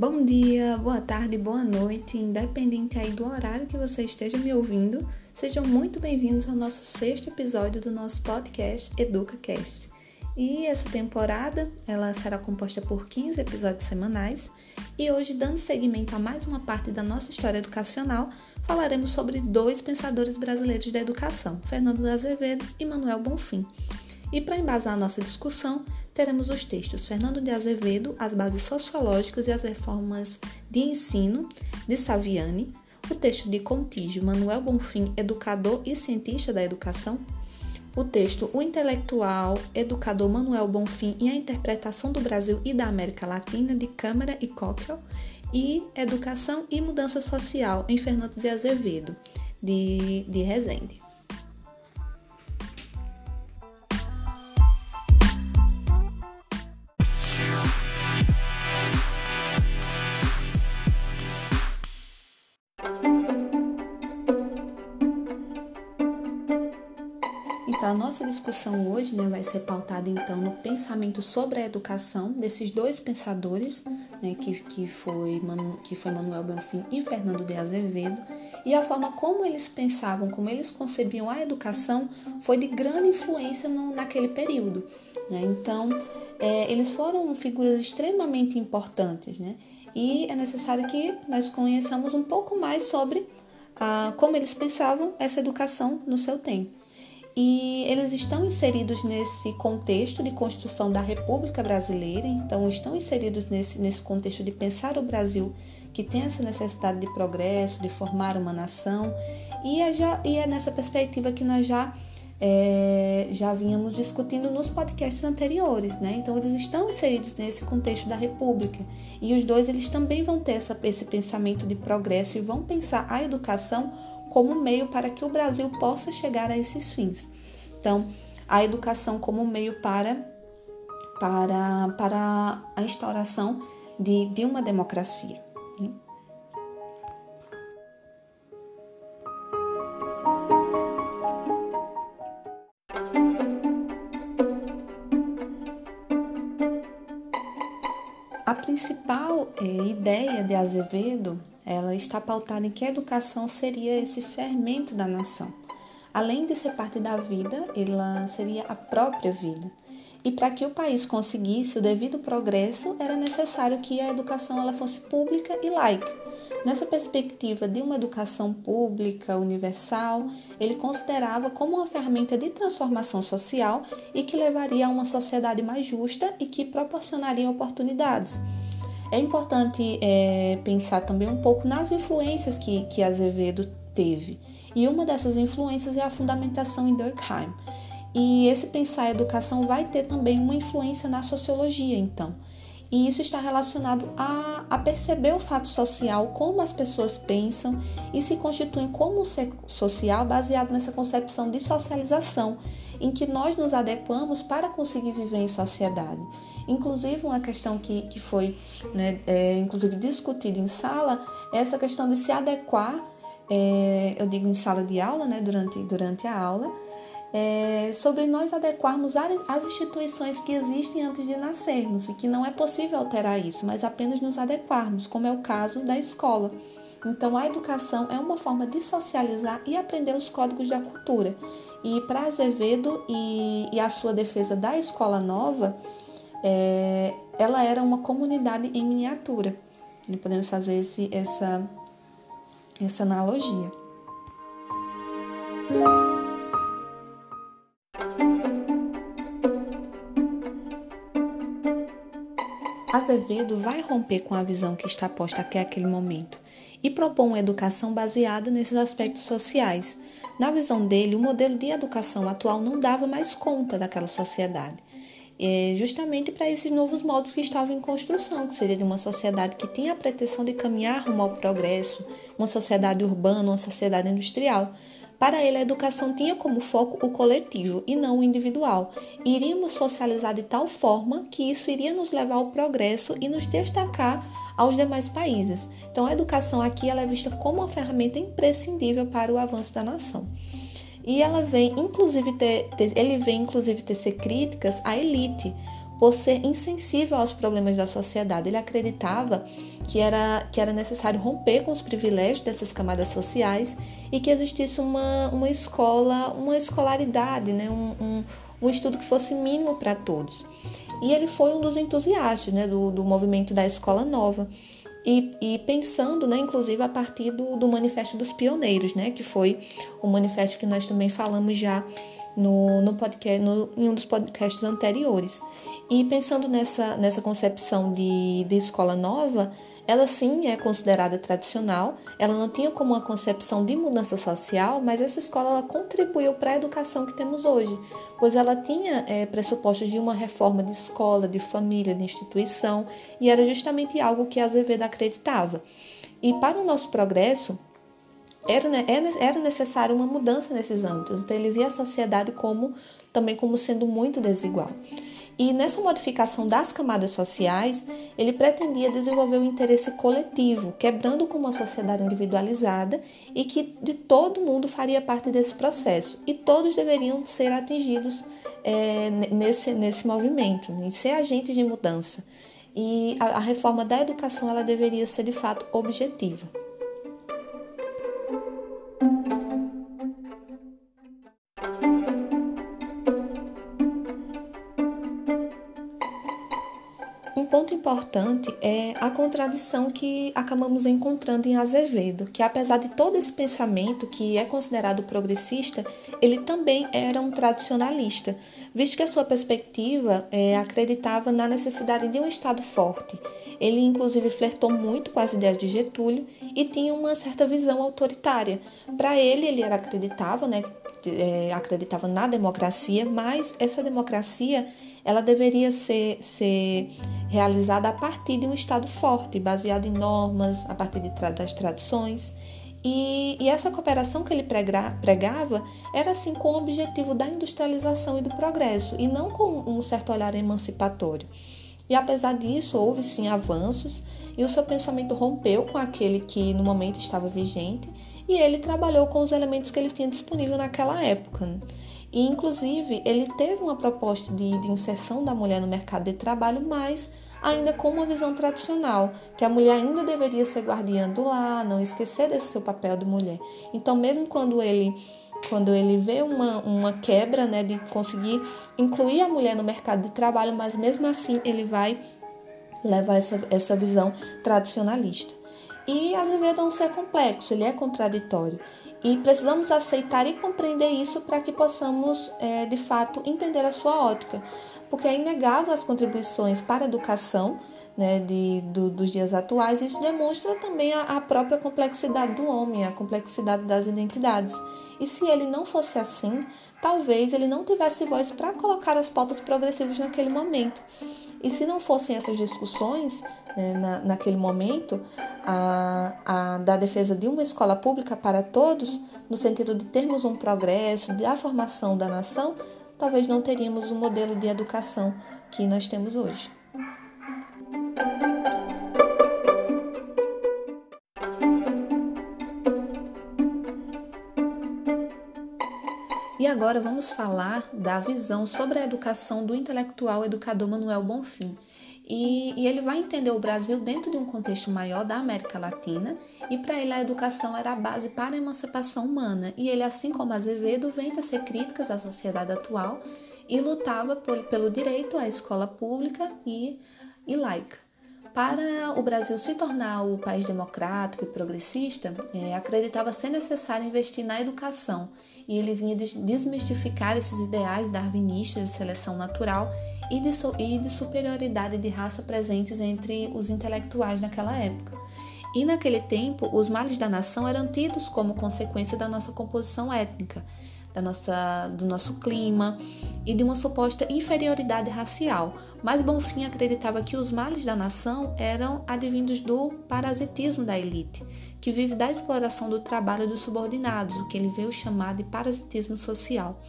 Bom dia, boa tarde, boa noite, independente aí do horário que você esteja me ouvindo, sejam muito bem-vindos ao nosso sexto episódio do nosso podcast EducaCast. E essa temporada, ela será composta por 15 episódios semanais, e hoje, dando seguimento a mais uma parte da nossa história educacional, falaremos sobre dois pensadores brasileiros da educação, Fernando Azevedo e Manuel Bonfim. E para embasar a nossa discussão, teremos os textos Fernando de Azevedo, As Bases Sociológicas e as Reformas de Ensino, de Saviani, o texto de Contígio Manuel Bonfim, educador e cientista da educação, o texto O Intelectual, Educador Manuel Bonfim e a Interpretação do Brasil e da América Latina, de Câmara e Cockle, e Educação e Mudança Social, em Fernando de Azevedo, de, de Rezende. Nossa discussão hoje né, vai ser pautada então no pensamento sobre a educação desses dois pensadores, né, que, que, foi, que foi Manuel Bonfim e Fernando de Azevedo, e a forma como eles pensavam, como eles concebiam a educação, foi de grande influência no, naquele período. Né? Então, é, eles foram figuras extremamente importantes, né? e é necessário que nós conheçamos um pouco mais sobre ah, como eles pensavam essa educação no seu tempo e eles estão inseridos nesse contexto de construção da República Brasileira, então estão inseridos nesse, nesse contexto de pensar o Brasil que tem essa necessidade de progresso, de formar uma nação, e é, já, e é nessa perspectiva que nós já, é, já vínhamos discutindo nos podcasts anteriores, né? Então eles estão inseridos nesse contexto da República, e os dois eles também vão ter essa, esse pensamento de progresso e vão pensar a educação como meio para que o Brasil possa chegar a esses fins. Então, a educação como meio para, para, para a instauração de, de uma democracia. Né? A principal é, ideia de Azevedo ela está pautada em que a educação seria esse fermento da nação. Além de ser parte da vida, ela seria a própria vida. E para que o país conseguisse o devido progresso, era necessário que a educação ela fosse pública e laica. Nessa perspectiva de uma educação pública, universal, ele considerava como uma ferramenta de transformação social e que levaria a uma sociedade mais justa e que proporcionaria oportunidades. É importante é, pensar também um pouco nas influências que, que Azevedo teve. E uma dessas influências é a fundamentação em Durkheim. E esse pensar a educação vai ter também uma influência na sociologia, então. E isso está relacionado a, a, perceber o fato social, como as pessoas pensam e se constituem como ser social baseado nessa concepção de socialização, em que nós nos adequamos para conseguir viver em sociedade. Inclusive, uma questão que, que foi né, é, inclusive discutida em sala é essa questão de se adequar, é, eu digo em sala de aula, né, durante, durante a aula, é, sobre nós adequarmos às instituições que existem antes de nascermos e que não é possível alterar isso, mas apenas nos adequarmos, como é o caso da escola. Então, a educação é uma forma de socializar e aprender os códigos da cultura. E para Azevedo e, e, a sua defesa da escola nova, é, ela era uma comunidade em miniatura. E podemos fazer esse, essa, essa analogia. Azevedo vai romper com a visão que está posta até aquele momento e propõe uma educação baseada nesses aspectos sociais. Na visão dele, o modelo de educação atual não dava mais conta daquela sociedade. É justamente para esses novos modos que estavam em construção, que seria de uma sociedade que tinha a pretensão de caminhar rumo ao progresso, uma sociedade urbana, uma sociedade industrial, para ele, a educação tinha como foco o coletivo e não o individual. Iríamos socializar de tal forma que isso iria nos levar ao progresso e nos destacar aos demais países. Então, a educação aqui ela é vista como uma ferramenta imprescindível para o avanço da nação. E ela vem, inclusive, ter, ter, ele vem, inclusive, tecer críticas à elite, por ser insensível aos problemas da sociedade. Ele acreditava que era, que era necessário romper com os privilégios dessas camadas sociais e que existisse uma, uma escola, uma escolaridade, né? um, um, um estudo que fosse mínimo para todos. E ele foi um dos entusiastas né? do, do movimento da escola nova. E, e, pensando, né, inclusive, a partir do, do Manifesto dos Pioneiros, né, que foi o manifesto que nós também falamos já no, no podcast, no, em um dos podcasts anteriores. E pensando nessa, nessa concepção de, de escola nova, ela sim é considerada tradicional, ela não tinha como uma concepção de mudança social, mas essa escola contribuiu para a educação que temos hoje, pois ela tinha é, pressupostos de uma reforma de escola, de família, de instituição, e era justamente algo que Azevedo acreditava. E para o nosso progresso, era, era necessária uma mudança nesses âmbitos, então ele via a sociedade como também como sendo muito desigual. E nessa modificação das camadas sociais, ele pretendia desenvolver o um interesse coletivo, quebrando com uma sociedade individualizada e que de todo mundo faria parte desse processo. E todos deveriam ser atingidos é, nesse, nesse movimento, em ser agentes de mudança. E a, a reforma da educação ela deveria ser de fato objetiva. Importante é a contradição que acabamos encontrando em Azevedo, que apesar de todo esse pensamento que é considerado progressista, ele também era um tradicionalista, visto que a sua perspectiva é, acreditava na necessidade de um Estado forte. Ele, inclusive, flertou muito com as ideias de Getúlio e tinha uma certa visão autoritária. Para ele, ele era, acreditava, né, é, acreditava na democracia, mas essa democracia ela deveria ser, ser realizada a partir de um Estado forte, baseado em normas, a partir de, das tradições. E, e, essa cooperação que ele pregava era assim com o objetivo da industrialização e do progresso, e não com um certo olhar emancipatório. E apesar disso, houve sim avanços, e o seu pensamento rompeu com aquele que no momento estava vigente, e ele trabalhou com os elementos que ele tinha disponível naquela época. E, inclusive, ele teve uma proposta de, de inserção da mulher no mercado de trabalho, mas ainda com uma visão tradicional, que a mulher ainda deveria ser guardiã do lar, não esquecer desse seu papel de mulher. Então, mesmo quando ele quando ele vê uma, uma quebra né, de conseguir incluir a mulher no mercado de trabalho, mas mesmo assim ele vai levar essa, essa visão tradicionalista. E Azevedo é um ser complexo, ele é contraditório. E precisamos aceitar e compreender isso para que possamos, é, de fato, entender a sua ótica. Porque é inegável as contribuições para a educação né, de, do, dos dias atuais, isso demonstra também a, a própria complexidade do homem, a complexidade das identidades. E se ele não fosse assim, talvez ele não tivesse voz para colocar as pautas progressivas naquele momento. E se não fossem essas discussões né, na, naquele momento, a, a, da defesa de uma escola pública para todos, no sentido de termos um progresso, da formação da nação, talvez não teríamos o modelo de educação que nós temos hoje. E agora vamos falar da visão sobre a educação do intelectual educador Manuel Bonfim. E, e, ele vai entender o Brasil dentro de um contexto maior da América Latina, e para ele a educação era a base para a emancipação humana. E ele, assim como Azevedo, vem ser críticas à sociedade atual e lutava por, pelo direito à escola pública e, e laica. Para o Brasil se tornar o país democrático e progressista, é, acreditava ser necessário investir na educação e ele vinha desmistificar esses ideais darwinistas de seleção natural e de, e de superioridade de raça presentes entre os intelectuais naquela época. E naquele tempo, os males da nação eram tidos como consequência da nossa composição étnica, da nossa, do nosso clima e de uma suposta inferioridade racial. Mas Bonfim acreditava que os males da nação eram advindos do parasitismo da elite, que vive da exploração do trabalho dos subordinados, o que ele veio chamar de parasitismo social.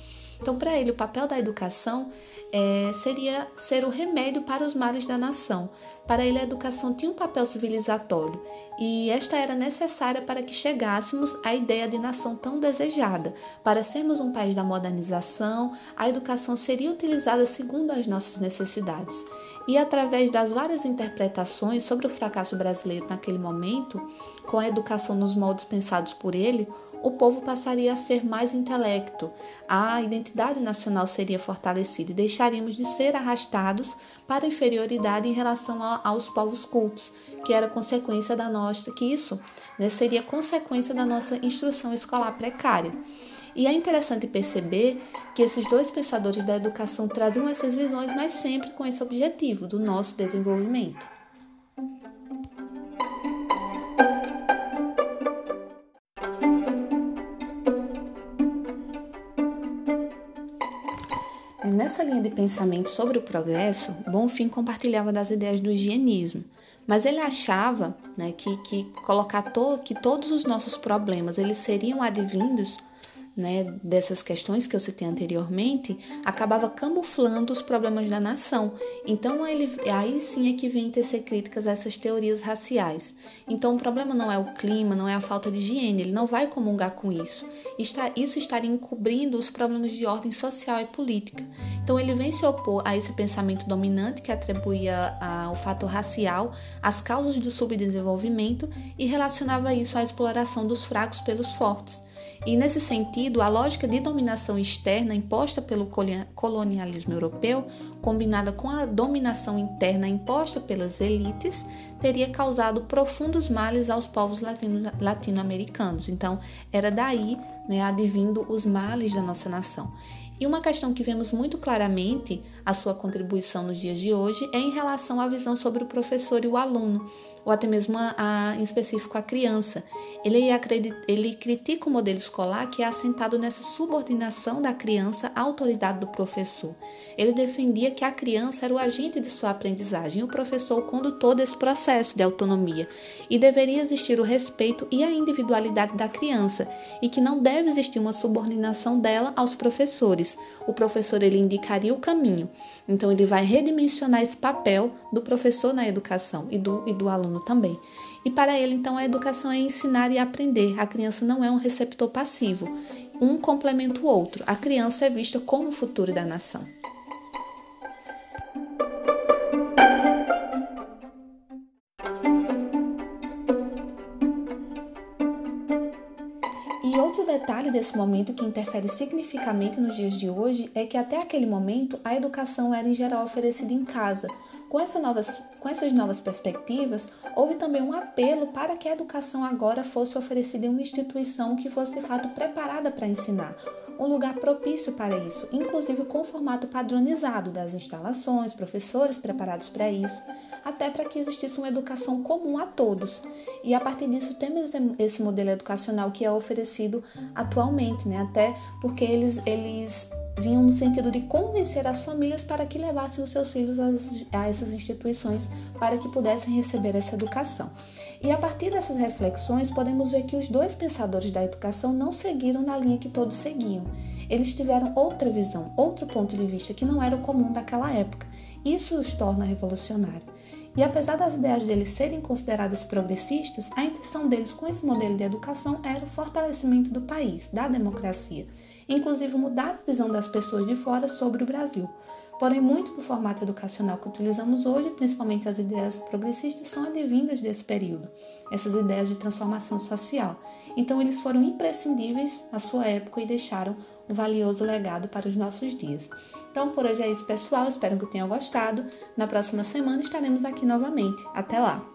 Então, para ele, o papel da educação é, seria ser o remédio para os males da nação. Para ele, a educação tinha um papel civilizatório e esta era necessária para que chegássemos à ideia de nação tão desejada. Para sermos um país da modernização, a educação seria utilizada segundo as nossas necessidades. E através das várias interpretações sobre o fracasso brasileiro naquele momento, com a educação nos moldes pensados por ele, o povo passaria a ser mais intelecto, a identidade nacional seria fortalecida e deixaríamos de ser arrastados para a inferioridade em relação a, aos povos cultos, que era consequência da nossa, que isso né, seria consequência da nossa instrução escolar precária. E é interessante perceber que esses dois pensadores da educação traziam essas visões, mas sempre com esse objetivo do nosso desenvolvimento. Nessa linha de pensamento sobre o progresso, Bonfim compartilhava das ideias do higienismo, mas ele achava né, que, que colocar to, que todos os nossos problemas eles seriam advindos né, dessas questões que eu citei anteriormente, acabava camuflando os problemas da nação. Então, ele, aí sim é que vem tecer críticas a essas teorias raciais. Então, o problema não é o clima, não é a falta de higiene, ele não vai comungar com isso. Está, isso estaria encobrindo os problemas de ordem social e política. Então, ele vem se opor a esse pensamento dominante que atribuía ao fator racial as causas do subdesenvolvimento e relacionava isso à exploração dos fracos pelos fortes. E, nesse sentido, a lógica de dominação externa imposta pelo colonialismo europeu, combinada com a dominação interna imposta pelas elites, teria causado profundos males aos povos latino-americanos. Então, era daí né, advindo os males da nossa nação. E uma questão que vemos muito claramente a sua contribuição nos dias de hoje é em relação à visão sobre o professor e o aluno, ou até mesmo a, a, em específico a criança. Ele, acredita, ele critica o modelo escolar que é assentado nessa subordinação da criança à autoridade do professor. Ele defendia que a criança era o agente de sua aprendizagem e o professor o condutor desse processo de autonomia, e deveria existir o respeito e a individualidade da criança, e que não deve existir uma subordinação dela aos professores. O professor ele indicaria o caminho, então ele vai redimensionar esse papel do professor na educação e do, e do aluno também. E para ele, então, a educação é ensinar e aprender. A criança não é um receptor passivo. Um complementa o outro. A criança é vista como o futuro da nação. E outro detalhe desse momento que interfere significativamente nos dias de hoje é que até aquele momento a educação era em geral oferecida em casa, com, essa novas, com essas novas perspectivas, houve também um apelo para que a educação agora fosse oferecida em uma instituição que fosse de fato preparada para ensinar, um lugar propício para isso, inclusive com o formato padronizado das instalações, professores preparados para isso, até para que existisse uma educação comum a todos. E a partir disso temos esse modelo educacional que é oferecido atualmente, né? Até porque eles, eles vinham no sentido de convencer as famílias para que levassem os seus filhos a essas instituições para que pudessem receber essa educação. E a partir dessas reflexões, podemos ver que os dois pensadores da educação não seguiram na linha que todos seguiam. Eles tiveram outra visão, outro ponto de vista que não era o comum daquela época. Isso os torna revolucionários. E apesar das ideias deles serem consideradas progressistas, a intenção deles com esse modelo de educação era o fortalecimento do país, da democracia inclusive mudar a visão das pessoas de fora sobre o Brasil. Porém, muito do formato educacional que utilizamos hoje, principalmente as ideias progressistas, são advindas desse período, essas ideias de transformação social. Então, eles foram imprescindíveis à sua época e deixaram um valioso legado para os nossos dias. Então, por hoje é isso, pessoal. Espero que tenham gostado. Na próxima semana estaremos aqui novamente. Até lá!